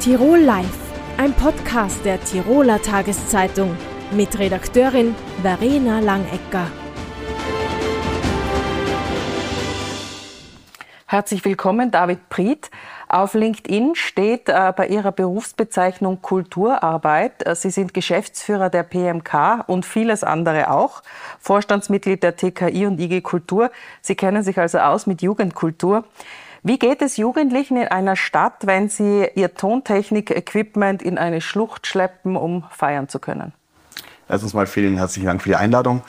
Tirol Live, ein Podcast der Tiroler Tageszeitung mit Redakteurin Verena Langecker. Herzlich willkommen, David Priet. Auf LinkedIn steht äh, bei Ihrer Berufsbezeichnung Kulturarbeit. Äh, Sie sind Geschäftsführer der PMK und vieles andere auch. Vorstandsmitglied der TKI und IG Kultur. Sie kennen sich also aus mit Jugendkultur. Wie geht es Jugendlichen in einer Stadt, wenn sie ihr Tontechnik-Equipment in eine Schlucht schleppen, um feiern zu können? Erstens mal vielen herzlichen Dank für die Einladung.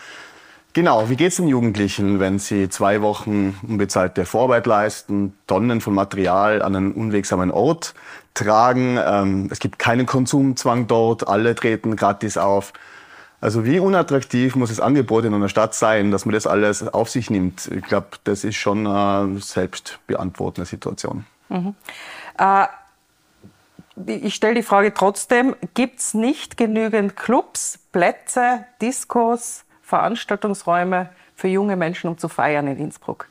Genau, wie geht es den Jugendlichen, wenn sie zwei Wochen unbezahlte Vorarbeit leisten, Tonnen von Material an einen unwegsamen Ort tragen? Ähm, es gibt keinen Konsumzwang dort, alle treten gratis auf. Also wie unattraktiv muss das Angebot in einer Stadt sein, dass man das alles auf sich nimmt? Ich glaube, das ist schon eine selbst beantwortende Situation. Mhm. Äh, ich stelle die Frage trotzdem, gibt es nicht genügend Clubs, Plätze, Diskos, Veranstaltungsräume für junge Menschen, um zu feiern in Innsbruck?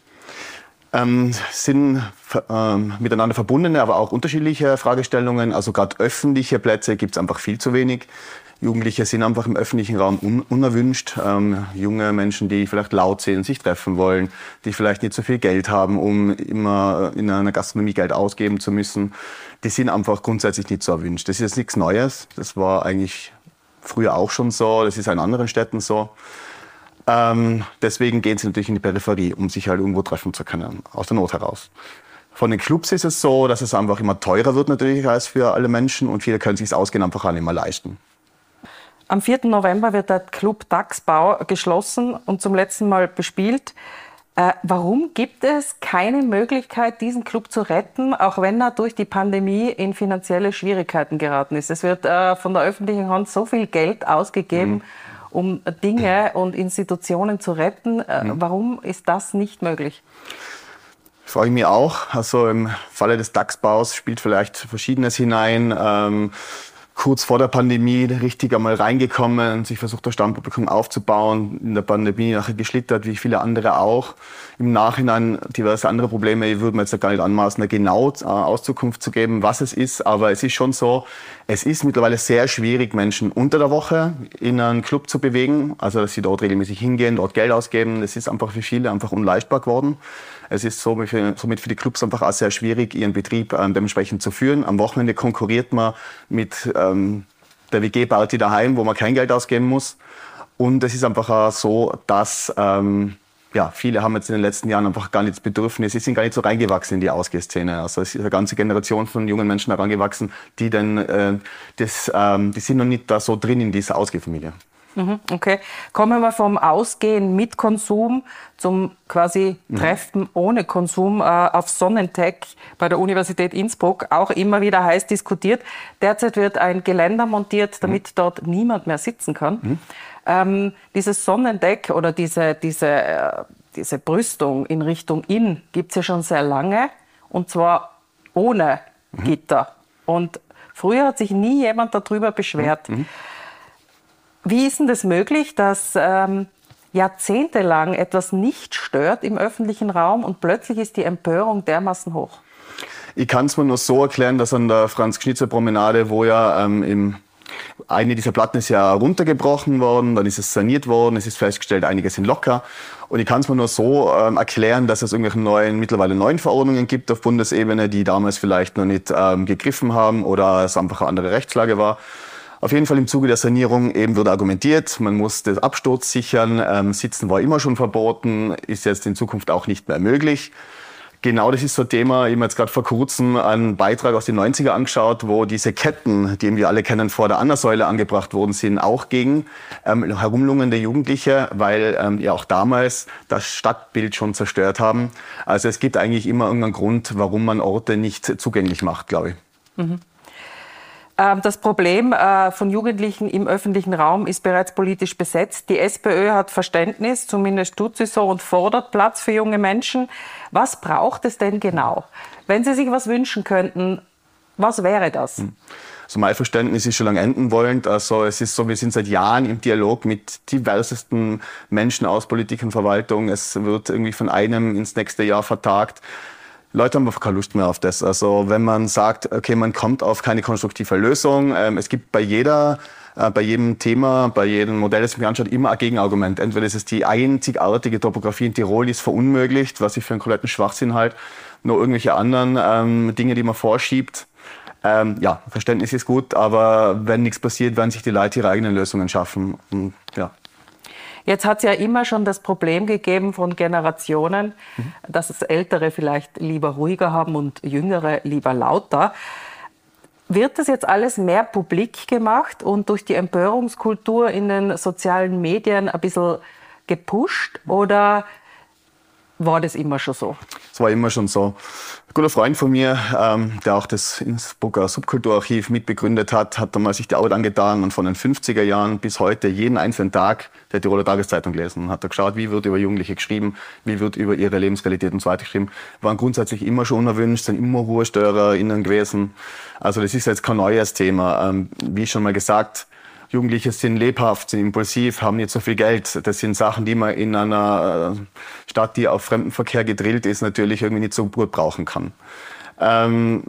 Ähm, sind ähm, miteinander verbundene, aber auch unterschiedliche Fragestellungen. Also gerade öffentliche Plätze gibt es einfach viel zu wenig. Jugendliche sind einfach im öffentlichen Raum un unerwünscht. Ähm, junge Menschen, die vielleicht laut sind, sich treffen wollen, die vielleicht nicht so viel Geld haben, um immer in einer Gastronomie Geld ausgeben zu müssen, die sind einfach grundsätzlich nicht so erwünscht. Das ist jetzt nichts Neues. Das war eigentlich früher auch schon so. Das ist in anderen Städten so. Ähm, deswegen gehen sie natürlich in die Peripherie, um sich halt irgendwo treffen zu können, aus der Not heraus. Von den Clubs ist es so, dass es einfach immer teurer wird natürlich als für alle Menschen und viele können sich es ausgehen einfach auch nicht mehr leisten. Am 4. November wird der Club Dachsbau geschlossen und zum letzten Mal bespielt. Äh, warum gibt es keine Möglichkeit, diesen Club zu retten, auch wenn er durch die Pandemie in finanzielle Schwierigkeiten geraten ist? Es wird äh, von der öffentlichen Hand so viel Geld ausgegeben. Mhm um Dinge und Institutionen zu retten. Äh, mhm. Warum ist das nicht möglich? Frage ich mich auch. Also im Falle des DAX-Baus spielt vielleicht Verschiedenes hinein. Ähm, kurz vor der Pandemie richtig einmal reingekommen, sich versucht, das Stammpublikum aufzubauen, in der Pandemie nachher geschlittert, wie viele andere auch. Im Nachhinein diverse andere Probleme, ich würde mir jetzt gar nicht anmaßen, eine genau äh, Auskunft zu geben, was es ist, aber es ist schon so, es ist mittlerweile sehr schwierig, Menschen unter der Woche in einen Club zu bewegen, also dass sie dort regelmäßig hingehen, dort Geld ausgeben, das ist einfach für viele einfach unleistbar geworden. Es ist somit für die Clubs einfach auch sehr schwierig, ihren Betrieb ähm, dementsprechend zu führen. Am Wochenende konkurriert man mit ähm, der WG-Party daheim, wo man kein Geld ausgeben muss. Und es ist einfach auch so, dass ähm, ja, viele haben jetzt in den letzten Jahren einfach gar nicht das Bedürfnis, sie sind gar nicht so reingewachsen in die Ausgehszene. Also es ist eine ganze Generation von jungen Menschen herangewachsen, die dann, äh, das, ähm, die sind noch nicht da so drin in dieser Ausgehfamilie. Mhm, okay. Kommen wir vom Ausgehen mit Konsum zum quasi mhm. Treffen mhm. ohne Konsum äh, auf Sonnentech bei der Universität Innsbruck. Auch immer wieder heiß diskutiert. Derzeit wird ein Geländer montiert, damit mhm. dort niemand mehr sitzen kann. Mhm. Ähm, dieses Sonnendeck oder diese, diese, äh, diese Brüstung in Richtung Inn gibt es ja schon sehr lange und zwar ohne mhm. Gitter. Und früher hat sich nie jemand darüber beschwert. Wie ist denn das möglich, dass ähm, jahrzehntelang etwas nicht stört im öffentlichen Raum und plötzlich ist die Empörung dermaßen hoch? Ich kann es mir nur so erklären, dass an der Franz-Schnitzer-Promenade, wo ja ähm, im eine dieser Platten ist ja runtergebrochen worden, dann ist es saniert worden, es ist festgestellt, einige sind locker. Und ich kann es mir nur so ähm, erklären, dass es irgendwelche neuen, mittlerweile neuen Verordnungen gibt auf Bundesebene, die damals vielleicht noch nicht ähm, gegriffen haben oder es einfach eine andere Rechtslage war. Auf jeden Fall im Zuge der Sanierung eben wird argumentiert, man muss den Absturz sichern. Ähm, Sitzen war immer schon verboten, ist jetzt in Zukunft auch nicht mehr möglich. Genau, das ist so ein Thema. Ich habe jetzt gerade vor kurzem einen Beitrag aus den 90er angeschaut, wo diese Ketten, die wir alle kennen, vor der Annersäule angebracht worden sind, auch gegen ähm, herumlungende Jugendliche, weil ähm, ja auch damals das Stadtbild schon zerstört haben. Also es gibt eigentlich immer irgendeinen Grund, warum man Orte nicht zugänglich macht, glaube ich. Mhm. Ähm, das Problem äh, von Jugendlichen im öffentlichen Raum ist bereits politisch besetzt. Die SPÖ hat Verständnis, zumindest tut sie so, und fordert Platz für junge Menschen. Was braucht es denn genau? Wenn Sie sich was wünschen könnten, was wäre das? Hm. Also mein Verständnis ist schon lange enden wollend. Also es ist so, wir sind seit Jahren im Dialog mit diversesten Menschen aus Politik und Verwaltung. Es wird irgendwie von einem ins nächste Jahr vertagt. Leute haben einfach keine Lust mehr auf das. Also wenn man sagt, okay, man kommt auf keine konstruktive Lösung, ähm, es gibt bei jeder äh, bei jedem Thema, bei jedem Modell, das sich anschaut, immer ein Gegenargument. Entweder ist es die einzigartige Topografie in Tirol, ist verunmöglicht, was ich für einen kompletten Schwachsinn halt, nur irgendwelche anderen ähm, Dinge, die man vorschiebt. Ähm, ja, Verständnis ist gut, aber wenn nichts passiert, werden sich die Leute ihre eigenen Lösungen schaffen. Und, ja. Jetzt hat es ja immer schon das Problem gegeben von Generationen, mhm. dass es Ältere vielleicht lieber ruhiger haben und Jüngere lieber lauter. Wird das jetzt alles mehr publik gemacht und durch die Empörungskultur in den sozialen Medien ein bisschen gepusht oder war das immer schon so? Es war immer schon so. Ein guter Freund von mir, ähm, der auch das Innsbrucker Subkulturarchiv mitbegründet hat, hat damals sich die Arbeit angetan und von den 50er Jahren bis heute jeden einzelnen Tag der Tiroler Tageszeitung gelesen und hat da geschaut, wie wird über Jugendliche geschrieben, wie wird über ihre Lebensqualität und so weiter geschrieben. Waren grundsätzlich immer schon unerwünscht, sind immer RuhestörerInnen gewesen. Also das ist jetzt kein neues Thema. Ähm, wie schon mal gesagt, Jugendliche sind lebhaft, sind impulsiv, haben nicht so viel Geld. Das sind Sachen, die man in einer äh, Stadt, die auf Fremdenverkehr gedrillt ist, natürlich irgendwie nicht so gut brauchen kann. Ähm,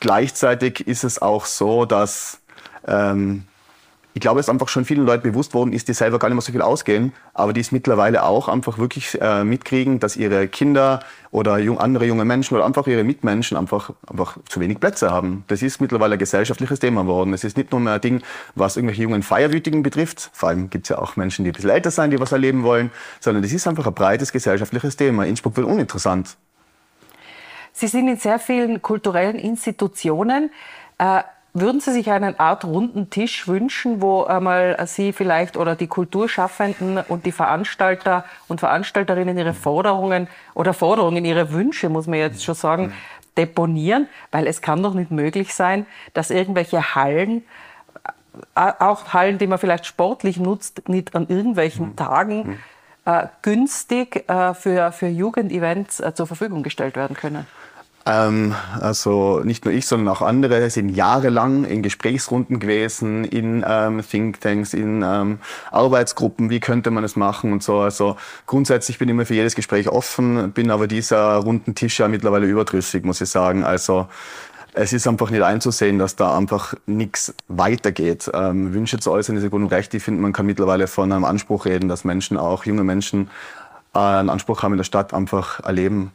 gleichzeitig ist es auch so, dass ähm, ich glaube, es einfach schon vielen Leuten bewusst worden ist, die selber gar nicht mehr so viel ausgehen, aber die es mittlerweile auch einfach wirklich äh, mitkriegen, dass ihre Kinder oder jung, andere junge Menschen oder einfach ihre Mitmenschen einfach, einfach zu wenig Plätze haben. Das ist mittlerweile ein gesellschaftliches Thema geworden. Es ist nicht nur mehr ein Ding, was irgendwelche jungen Feierwütigen betrifft. Vor allem gibt es ja auch Menschen, die ein bisschen älter sein, die was erleben wollen, sondern es ist einfach ein breites gesellschaftliches Thema. Innsbruck wird uninteressant. Sie sind in sehr vielen kulturellen Institutionen. Äh, würden Sie sich einen Art runden Tisch wünschen, wo einmal Sie vielleicht oder die Kulturschaffenden und die Veranstalter und Veranstalterinnen ihre Forderungen oder Forderungen, ihre Wünsche, muss man jetzt schon sagen, deponieren? Weil es kann doch nicht möglich sein, dass irgendwelche Hallen, äh, auch Hallen, die man vielleicht sportlich nutzt, nicht an irgendwelchen mhm. Tagen äh, günstig äh, für, für Jugendevents äh, zur Verfügung gestellt werden können. Ähm, also nicht nur ich, sondern auch andere sind jahrelang in Gesprächsrunden gewesen, in ähm, Thinktanks, in ähm, Arbeitsgruppen, wie könnte man es machen und so. Also grundsätzlich bin ich immer für jedes Gespräch offen, bin aber dieser runden Tisch ja mittlerweile überdrüssig, muss ich sagen. Also es ist einfach nicht einzusehen, dass da einfach nichts weitergeht. Ähm, Wünsche zu äußern ist ja gut und recht. Ich finde, man kann mittlerweile von einem Anspruch reden, dass Menschen, auch junge Menschen, äh, einen Anspruch haben in der Stadt, einfach erleben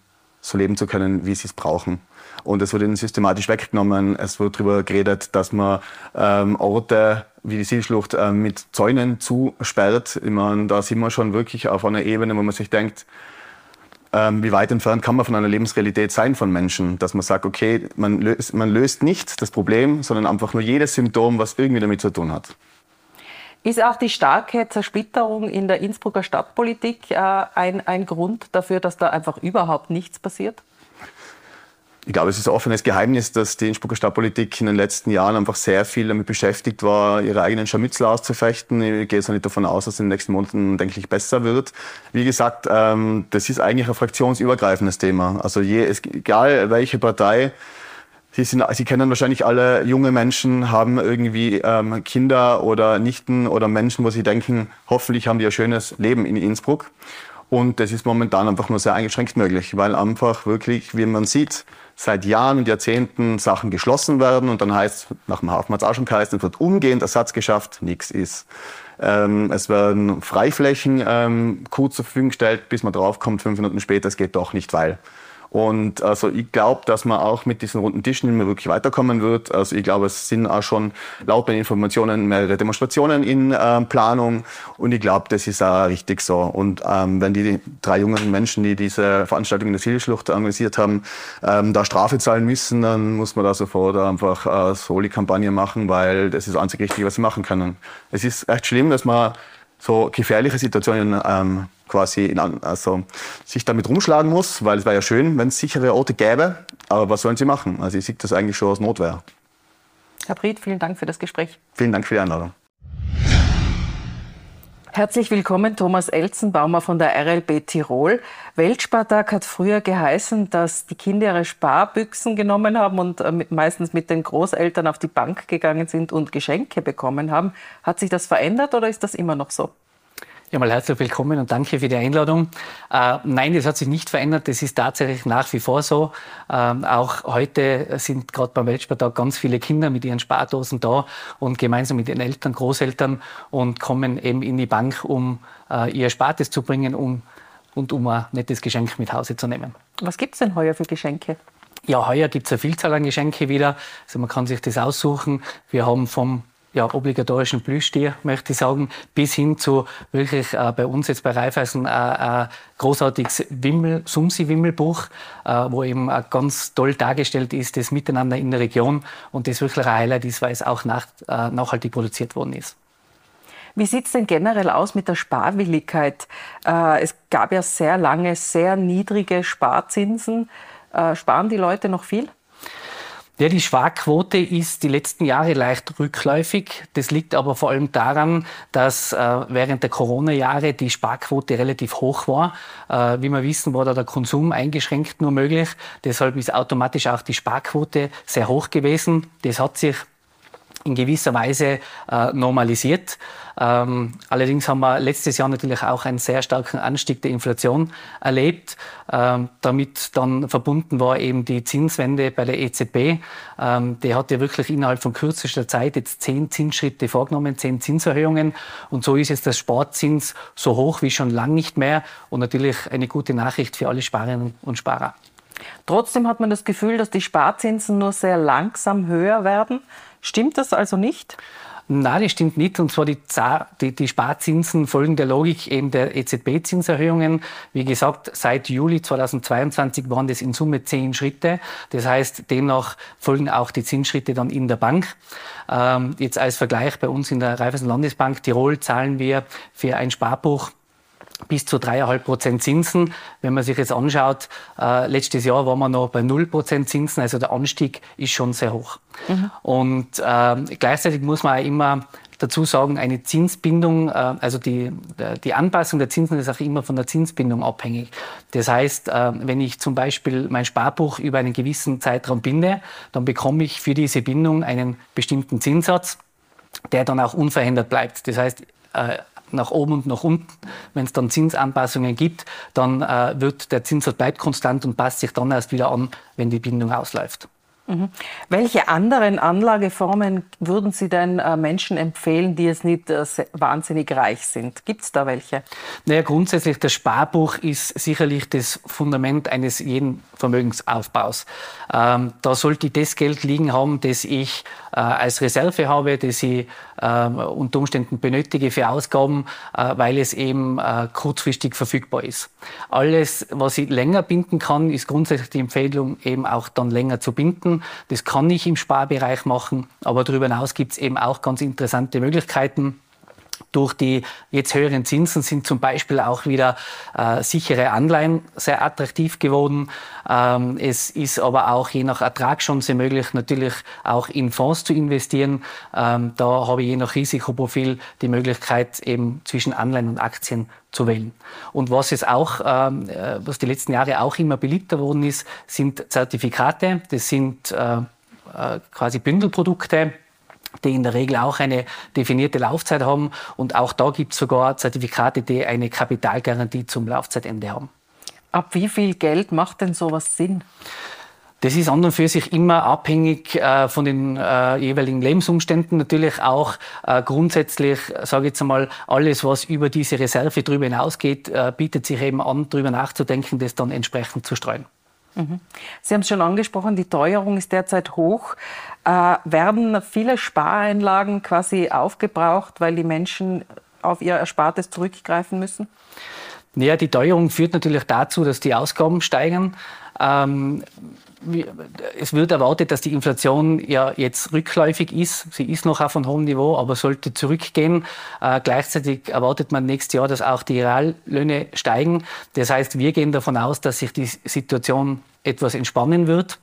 so leben zu können, wie sie es brauchen. Und es wird ihnen systematisch weggenommen. Es wird darüber geredet, dass man ähm, Orte wie die Sielschlucht äh, mit Zäunen zusperrt. Ich meine, da sind wir schon wirklich auf einer Ebene, wo man sich denkt, ähm, wie weit entfernt kann man von einer Lebensrealität sein von Menschen, dass man sagt, okay, man löst, man löst nicht das Problem, sondern einfach nur jedes Symptom, was irgendwie damit zu tun hat. Ist auch die starke Zersplitterung in der Innsbrucker Stadtpolitik äh, ein, ein Grund dafür, dass da einfach überhaupt nichts passiert? Ich glaube, es ist ein offenes Geheimnis, dass die Innsbrucker Stadtpolitik in den letzten Jahren einfach sehr viel damit beschäftigt war, ihre eigenen Scharmützel auszufechten. Ich gehe jetzt nicht davon aus, dass es in den nächsten Monaten, denke ich, besser wird. Wie gesagt, ähm, das ist eigentlich ein fraktionsübergreifendes Thema. Also je, egal welche Partei Sie, sind, Sie kennen wahrscheinlich alle junge Menschen, haben irgendwie ähm, Kinder oder Nichten oder Menschen, wo Sie denken, hoffentlich haben die ein schönes Leben in Innsbruck. Und das ist momentan einfach nur sehr eingeschränkt möglich, weil einfach wirklich, wie man sieht, seit Jahren und Jahrzehnten Sachen geschlossen werden und dann heißt, nach dem Hafen hat es auch schon geheißen, es wird umgehend Ersatz geschafft, nichts ist. Ähm, es werden Freiflächen ähm, gut zur Verfügung gestellt, bis man draufkommt, fünf Minuten später, es geht doch nicht, weil. Und also ich glaube, dass man auch mit diesen runden Tischen mehr wirklich weiterkommen wird. Also ich glaube, es sind auch schon laut meinen Informationen mehrere Demonstrationen in äh, Planung und ich glaube, das ist auch richtig so. Und ähm, wenn die drei jungen Menschen, die diese Veranstaltung in der Zielschlucht organisiert haben, ähm, da Strafe zahlen müssen, dann muss man da sofort einfach äh, Soli-Kampagne machen, weil das ist das einzig Richtige, was sie machen können. Es ist echt schlimm, dass man so gefährliche Situationen ähm, quasi in, also sich damit rumschlagen muss, weil es wäre ja schön, wenn es sichere Orte gäbe. Aber was sollen sie machen? Also ich sehe das eigentlich schon aus Notwehr. Herr Bried, vielen Dank für das Gespräch. Vielen Dank für die Einladung. Herzlich willkommen, Thomas Elzenbaumer von der RLB Tirol. Weltspartag hat früher geheißen, dass die Kinder ihre Sparbüchsen genommen haben und äh, meistens mit den Großeltern auf die Bank gegangen sind und Geschenke bekommen haben. Hat sich das verändert oder ist das immer noch so? Ja, mal herzlich willkommen und danke für die Einladung. Äh, nein, das hat sich nicht verändert. Das ist tatsächlich nach wie vor so. Ähm, auch heute sind gerade beim Weltspartag ganz viele Kinder mit ihren Spardosen da und gemeinsam mit ihren Eltern, Großeltern und kommen eben in die Bank, um äh, ihr Spartes zu bringen um, und um ein nettes Geschenk mit Hause zu nehmen. Was gibt es denn heuer für Geschenke? Ja, heuer gibt es eine Vielzahl an Geschenke wieder. Also man kann sich das aussuchen. Wir haben vom ja, obligatorischen Plüschtier, möchte ich sagen, bis hin zu wirklich äh, bei uns jetzt bei Raiffeisen äh, ein großartiges Wimmel, Sumsi-Wimmelbuch, äh, wo eben äh, ganz toll dargestellt ist, das Miteinander in der Region und das wirklich ein Highlight ist, weil es auch nach, äh, nachhaltig produziert worden ist. Wie sieht es denn generell aus mit der Sparwilligkeit? Äh, es gab ja sehr lange sehr niedrige Sparzinsen. Äh, sparen die Leute noch viel? Ja, die Sparquote ist die letzten Jahre leicht rückläufig. Das liegt aber vor allem daran, dass äh, während der Corona-Jahre die Sparquote relativ hoch war. Äh, wie wir wissen, war da der Konsum eingeschränkt nur möglich. Deshalb ist automatisch auch die Sparquote sehr hoch gewesen. Das hat sich in gewisser Weise äh, normalisiert. Ähm, allerdings haben wir letztes Jahr natürlich auch einen sehr starken Anstieg der Inflation erlebt. Ähm, damit dann verbunden war eben die Zinswende bei der EZB. Ähm, die hat ja wirklich innerhalb von kürzester Zeit jetzt zehn Zinsschritte vorgenommen, zehn Zinserhöhungen. Und so ist jetzt der Sparzins so hoch wie schon lang nicht mehr. Und natürlich eine gute Nachricht für alle Sparerinnen und Sparer. Trotzdem hat man das Gefühl, dass die Sparzinsen nur sehr langsam höher werden. Stimmt das also nicht? Nein, das stimmt nicht. Und zwar die, die, die Sparzinsen folgen der Logik eben der EZB-Zinserhöhungen. Wie gesagt, seit Juli 2022 waren das in Summe zehn Schritte. Das heißt, demnach folgen auch die Zinsschritte dann in der Bank. Ähm, jetzt als Vergleich bei uns in der Raiffeisen Landesbank Tirol zahlen wir für ein Sparbuch bis zu dreieinhalb Prozent Zinsen. Wenn man sich jetzt anschaut, äh, letztes Jahr waren wir noch bei null Prozent Zinsen, also der Anstieg ist schon sehr hoch. Mhm. Und äh, gleichzeitig muss man auch immer dazu sagen, eine Zinsbindung, äh, also die, die Anpassung der Zinsen ist auch immer von der Zinsbindung abhängig. Das heißt, äh, wenn ich zum Beispiel mein Sparbuch über einen gewissen Zeitraum binde, dann bekomme ich für diese Bindung einen bestimmten Zinssatz, der dann auch unverändert bleibt. Das heißt, äh, nach oben und nach unten. Wenn es dann Zinsanpassungen gibt, dann äh, wird der Zinssatz bleibt konstant und passt sich dann erst wieder an, wenn die Bindung ausläuft. Mhm. Welche anderen Anlageformen würden Sie denn äh, Menschen empfehlen, die jetzt nicht äh, wahnsinnig reich sind? Gibt es da welche? Naja, grundsätzlich das Sparbuch ist sicherlich das Fundament eines jeden Vermögensaufbaus. Ähm, da sollte ich das Geld liegen haben, das ich äh, als Reserve habe, das ich unter Umständen benötige für Ausgaben, äh, weil es eben äh, kurzfristig verfügbar ist. Alles, was ich länger binden kann, ist grundsätzlich die Empfehlung, eben auch dann länger zu binden. Das kann ich im Sparbereich machen, aber darüber hinaus gibt es eben auch ganz interessante Möglichkeiten. Durch die jetzt höheren Zinsen sind zum Beispiel auch wieder äh, sichere Anleihen sehr attraktiv geworden. Ähm, es ist aber auch je nach Ertragschance möglich, natürlich auch in Fonds zu investieren. Ähm, da habe ich je nach Risikoprofil die Möglichkeit, eben zwischen Anleihen und Aktien zu wählen. Und was es auch, ähm, äh, was die letzten Jahre auch immer beliebter worden ist, sind Zertifikate. Das sind äh, äh quasi Bündelprodukte die in der Regel auch eine definierte Laufzeit haben. Und auch da gibt es sogar Zertifikate, die eine Kapitalgarantie zum Laufzeitende haben. Ab wie viel Geld macht denn sowas Sinn? Das ist an und für sich immer abhängig äh, von den äh, jeweiligen Lebensumständen. Natürlich auch äh, grundsätzlich, sage ich jetzt einmal, alles, was über diese Reserve darüber hinausgeht, äh, bietet sich eben an, darüber nachzudenken, das dann entsprechend zu streuen. Mhm. Sie haben es schon angesprochen, die Teuerung ist derzeit hoch. Äh, werden viele Spareinlagen quasi aufgebraucht, weil die Menschen auf ihr Erspartes zurückgreifen müssen? Ja, die Teuerung führt natürlich dazu, dass die Ausgaben steigen. Ähm, es wird erwartet, dass die Inflation ja jetzt rückläufig ist. Sie ist noch auf einem hohen Niveau, aber sollte zurückgehen. Äh, gleichzeitig erwartet man nächstes Jahr, dass auch die Reallöhne steigen. Das heißt, wir gehen davon aus, dass sich die Situation etwas entspannen wird.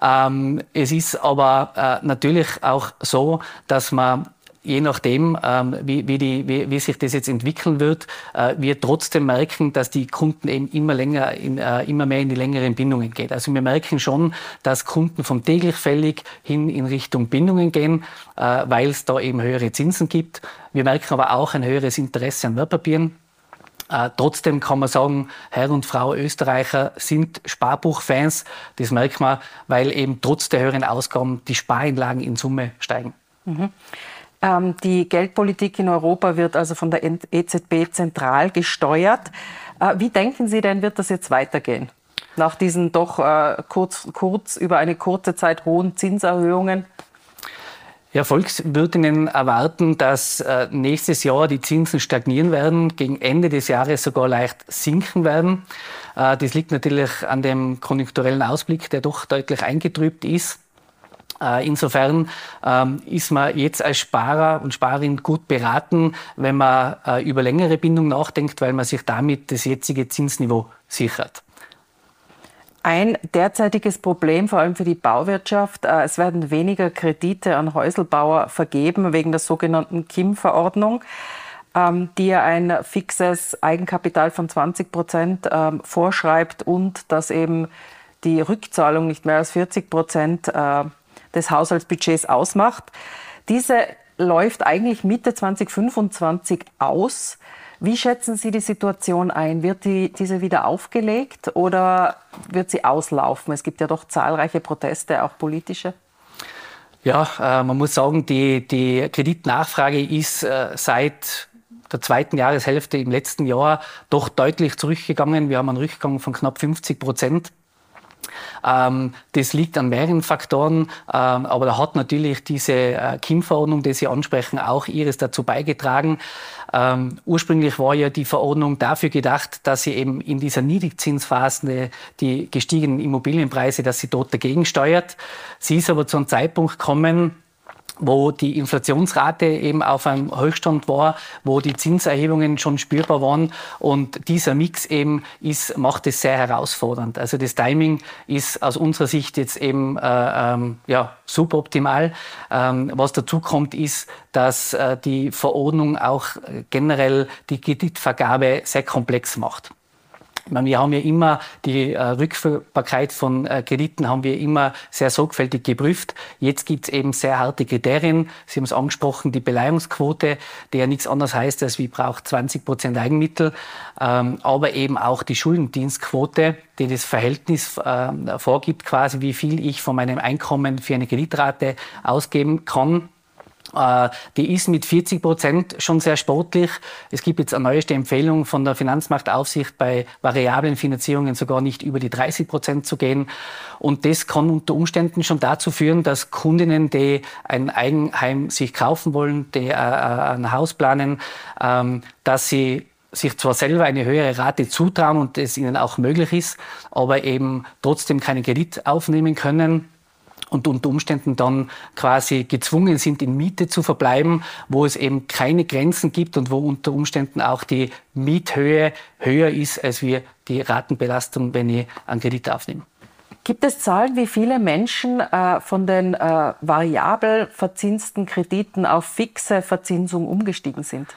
Ähm, es ist aber äh, natürlich auch so, dass man je nachdem, ähm, wie, wie, die, wie, wie, sich das jetzt entwickeln wird, äh, wir trotzdem merken, dass die Kunden eben immer länger, in, äh, immer mehr in die längeren Bindungen gehen. Also wir merken schon, dass Kunden vom täglich fällig hin in Richtung Bindungen gehen, äh, weil es da eben höhere Zinsen gibt. Wir merken aber auch ein höheres Interesse an Wertpapieren. Äh, trotzdem kann man sagen, Herr und Frau Österreicher sind Sparbuchfans. Das merkt man, weil eben trotz der höheren Ausgaben die Spareinlagen in Summe steigen. Mhm. Ähm, die Geldpolitik in Europa wird also von der EZB zentral gesteuert. Äh, wie denken Sie denn, wird das jetzt weitergehen? Nach diesen doch äh, kurz, kurz über eine kurze Zeit hohen Zinserhöhungen? Ja, Volkswirtinnen erwarten, dass äh, nächstes Jahr die Zinsen stagnieren werden, gegen Ende des Jahres sogar leicht sinken werden. Äh, das liegt natürlich an dem konjunkturellen Ausblick, der doch deutlich eingetrübt ist. Äh, insofern ähm, ist man jetzt als Sparer und Sparerin gut beraten, wenn man über längere Bindung nachdenkt, weil man sich damit das jetzige Zinsniveau sichert. Ein derzeitiges Problem, vor allem für die Bauwirtschaft, äh, es werden weniger Kredite an Häuselbauer vergeben wegen der sogenannten KIM-Verordnung, ähm, die ja ein fixes Eigenkapital von 20 Prozent ähm, vorschreibt und dass eben die Rückzahlung nicht mehr als 40 Prozent äh, des Haushaltsbudgets ausmacht. Diese läuft eigentlich Mitte 2025 aus. Wie schätzen Sie die Situation ein? Wird die, diese wieder aufgelegt oder wird sie auslaufen? Es gibt ja doch zahlreiche Proteste, auch politische. Ja, äh, man muss sagen, die, die Kreditnachfrage ist äh, seit der zweiten Jahreshälfte im letzten Jahr doch deutlich zurückgegangen. Wir haben einen Rückgang von knapp 50 Prozent. Ähm, das liegt an mehreren Faktoren, ähm, aber da hat natürlich diese äh, KIM-Verordnung, die Sie ansprechen, auch ihres dazu beigetragen. Ähm, ursprünglich war ja die Verordnung dafür gedacht, dass sie eben in dieser Niedrigzinsphase die gestiegenen Immobilienpreise, dass sie dort dagegen steuert. Sie ist aber zu einem Zeitpunkt gekommen, wo die Inflationsrate eben auf einem Höchststand war, wo die Zinserhebungen schon spürbar waren. Und dieser Mix eben ist, macht es sehr herausfordernd. Also das Timing ist aus unserer Sicht jetzt eben äh, ähm, ja, suboptimal. Ähm, was dazu kommt, ist, dass äh, die Verordnung auch generell die Kreditvergabe sehr komplex macht. Wir haben ja immer die äh, Rückführbarkeit von äh, Krediten haben wir immer sehr sorgfältig geprüft. Jetzt gibt es eben sehr harte Kriterien. Sie haben es angesprochen, die Beleihungsquote, die ja nichts anderes heißt, als wie braucht 20 Prozent Eigenmittel, ähm, aber eben auch die Schuldendienstquote, die das Verhältnis äh, vorgibt, quasi wie viel ich von meinem Einkommen für eine Kreditrate ausgeben kann. Äh, die ist mit 40 Prozent schon sehr sportlich. Es gibt jetzt eine neueste Empfehlung von der Finanzmarktaufsicht bei variablen Finanzierungen sogar nicht über die 30 Prozent zu gehen. Und das kann unter Umständen schon dazu führen, dass Kundinnen, die ein Eigenheim sich kaufen wollen, die äh, äh, ein Haus planen, ähm, dass sie sich zwar selber eine höhere Rate zutrauen und es ihnen auch möglich ist, aber eben trotzdem keinen Kredit aufnehmen können und unter Umständen dann quasi gezwungen sind, in Miete zu verbleiben, wo es eben keine Grenzen gibt und wo unter Umständen auch die Miethöhe höher ist als wir die Ratenbelastung, wenn ich einen Kredit aufnehme. Gibt es Zahlen, wie viele Menschen äh, von den äh, variabel verzinsten Krediten auf fixe Verzinsung umgestiegen sind?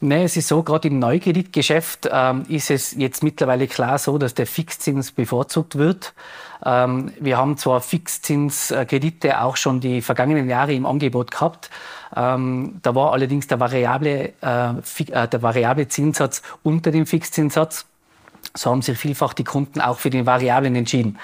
Nein, es ist so, gerade im Neukreditgeschäft ähm, ist es jetzt mittlerweile klar so, dass der Fixzins bevorzugt wird. Ähm, wir haben zwar Fixzinskredite auch schon die vergangenen Jahre im Angebot gehabt. Ähm, da war allerdings der variable, äh, äh, der variable Zinssatz unter dem Fixzinssatz. So haben sich vielfach die Kunden auch für den Variablen entschieden.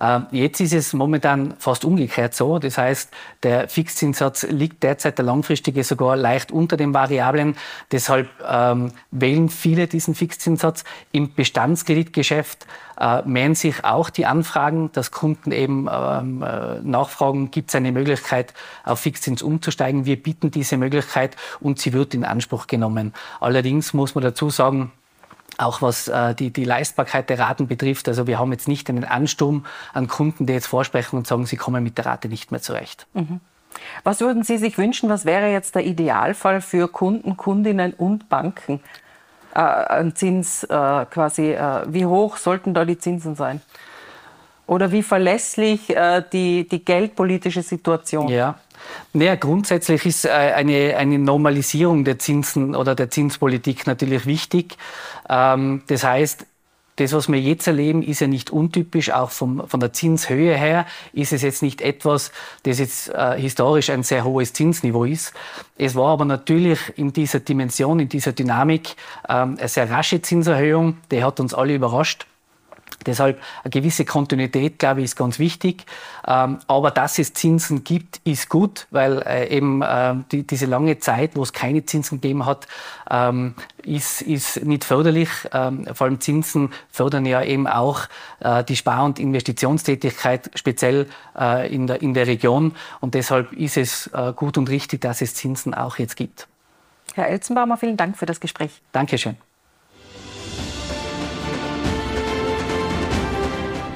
Ähm, jetzt ist es momentan fast umgekehrt so. Das heißt, der Fixzinssatz liegt derzeit der langfristige sogar leicht unter dem Variablen. Deshalb ähm, wählen viele diesen Fixzinssatz. Im Bestandskreditgeschäft äh, mehren sich auch die Anfragen, dass Kunden eben ähm, äh, nachfragen, gibt es eine Möglichkeit, auf Fixzins umzusteigen. Wir bieten diese Möglichkeit und sie wird in Anspruch genommen. Allerdings muss man dazu sagen, auch was äh, die, die Leistbarkeit der Raten betrifft. Also wir haben jetzt nicht einen Ansturm an Kunden, die jetzt vorsprechen und sagen, sie kommen mit der Rate nicht mehr zurecht. Mhm. Was würden Sie sich wünschen? Was wäre jetzt der Idealfall für Kunden, Kundinnen und Banken? Äh, ein Zins äh, quasi, äh, wie hoch sollten da die Zinsen sein? Oder wie verlässlich äh, die, die geldpolitische Situation? Ja, Naja, grundsätzlich ist äh, eine, eine Normalisierung der Zinsen oder der Zinspolitik natürlich wichtig. Ähm, das heißt, das, was wir jetzt erleben, ist ja nicht untypisch, auch vom, von der Zinshöhe her ist es jetzt nicht etwas, das jetzt äh, historisch ein sehr hohes Zinsniveau ist. Es war aber natürlich in dieser Dimension, in dieser Dynamik ähm, eine sehr rasche Zinserhöhung, die hat uns alle überrascht. Deshalb eine gewisse Kontinuität, glaube ich, ist ganz wichtig. Ähm, aber dass es Zinsen gibt, ist gut, weil äh, eben äh, die, diese lange Zeit, wo es keine Zinsen gegeben hat, ähm, ist, ist nicht förderlich. Ähm, vor allem Zinsen fördern ja eben auch äh, die Spar- und Investitionstätigkeit, speziell in, der, in der Region. Und deshalb ist es gut und richtig, dass es Zinsen auch jetzt gibt. Herr Elzenbaumer, vielen Dank für das Gespräch. Dankeschön.